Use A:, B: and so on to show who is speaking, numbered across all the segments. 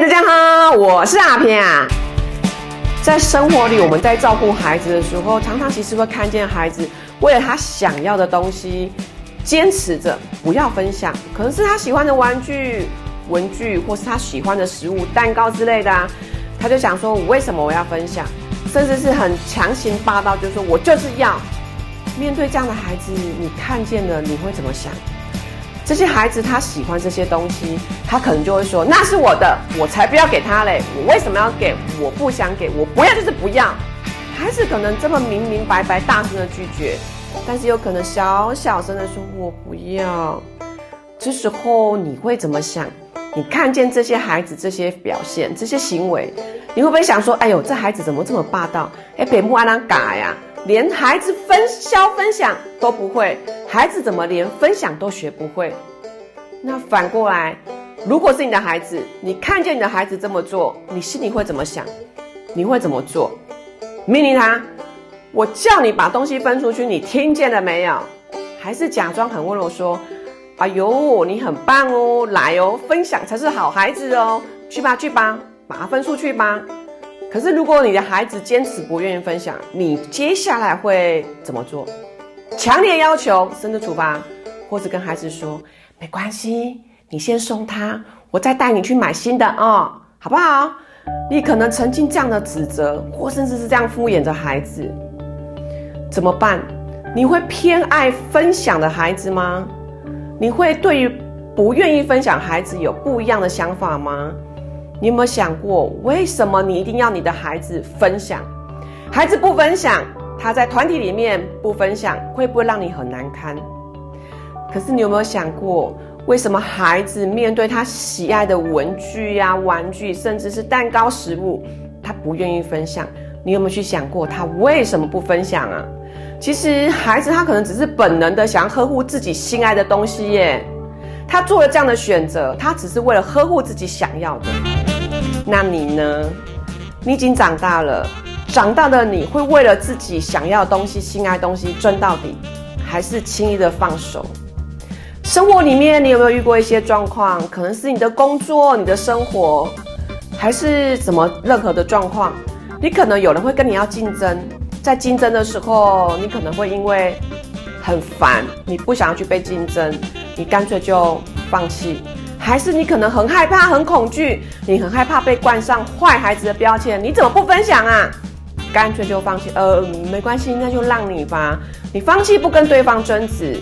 A: 大家好我是阿平啊。在生活里，我们在照顾孩子的时候，常常其实会看见孩子为了他想要的东西，坚持着不要分享，可能是他喜欢的玩具、文具，或是他喜欢的食物、蛋糕之类的啊。他就想说：“我为什么我要分享？”甚至是很强行霸道，就是说我就是要。面对这样的孩子，你看见了，你会怎么想？这些孩子他喜欢这些东西，他可能就会说：“那是我的，我才不要给他嘞！我为什么要给？我不想给，我不要就是不要。”孩子可能这么明明白白、大声的拒绝，但是有可能小小声的说：“我不要。”这时候你会怎么想？你看见这些孩子这些表现、这些行为，你会不会想说：“哎呦，这孩子怎么这么霸道？哎，别不安然嘎呀！”连孩子分销分享都不会，孩子怎么连分享都学不会？那反过来，如果是你的孩子，你看见你的孩子这么做，你心里会怎么想？你会怎么做？命令他，我叫你把东西分出去，你听见了没有？还是假装很温柔说：“哎呦，你很棒哦，来哦，分享才是好孩子哦，去吧去吧，把它分出去吧。”可是，如果你的孩子坚持不愿意分享，你接下来会怎么做？强烈要求、甚至处罚，或者跟孩子说：“没关系，你先送他，我再带你去买新的哦，好不好？”你可能曾经这样的指责，或甚至是这样敷衍着孩子，怎么办？你会偏爱分享的孩子吗？你会对于不愿意分享孩子有不一样的想法吗？你有没有想过，为什么你一定要你的孩子分享？孩子不分享，他在团体里面不分享，会不会让你很难堪？可是你有没有想过，为什么孩子面对他喜爱的文具呀、玩具，甚至是蛋糕、食物，他不愿意分享？你有没有去想过，他为什么不分享啊？其实孩子他可能只是本能的想要呵护自己心爱的东西耶，他做了这样的选择，他只是为了呵护自己想要的。那你呢？你已经长大了，长大的你会为了自己想要的东西、心爱东西争到底，还是轻易的放手？生活里面，你有没有遇过一些状况？可能是你的工作、你的生活，还是什么任何的状况？你可能有人会跟你要竞争，在竞争的时候，你可能会因为很烦，你不想要去被竞争，你干脆就放弃。还是你可能很害怕、很恐惧，你很害怕被冠上坏孩子的标签，你怎么不分享啊？干脆就放弃，呃，没关系，那就让你吧。你放弃不跟对方争执。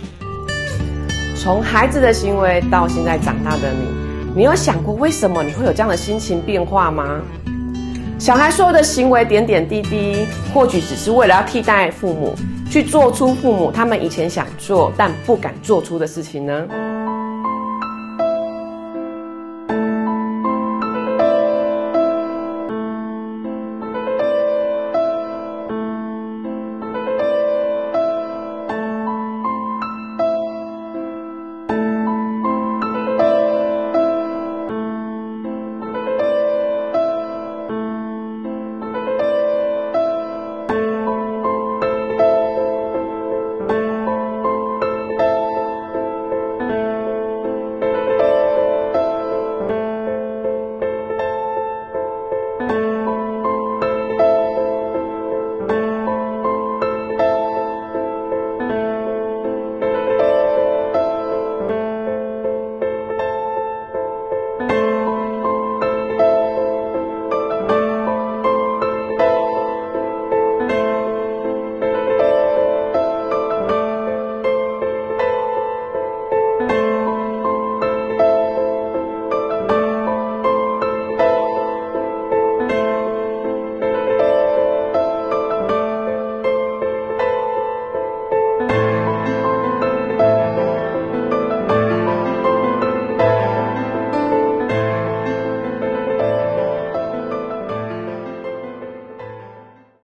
A: 从孩子的行为到现在长大的你，你有想过为什么你会有这样的心情变化吗？小孩所有的行为点点滴滴，或许只是为了要替代父母，去做出父母他们以前想做但不敢做出的事情呢？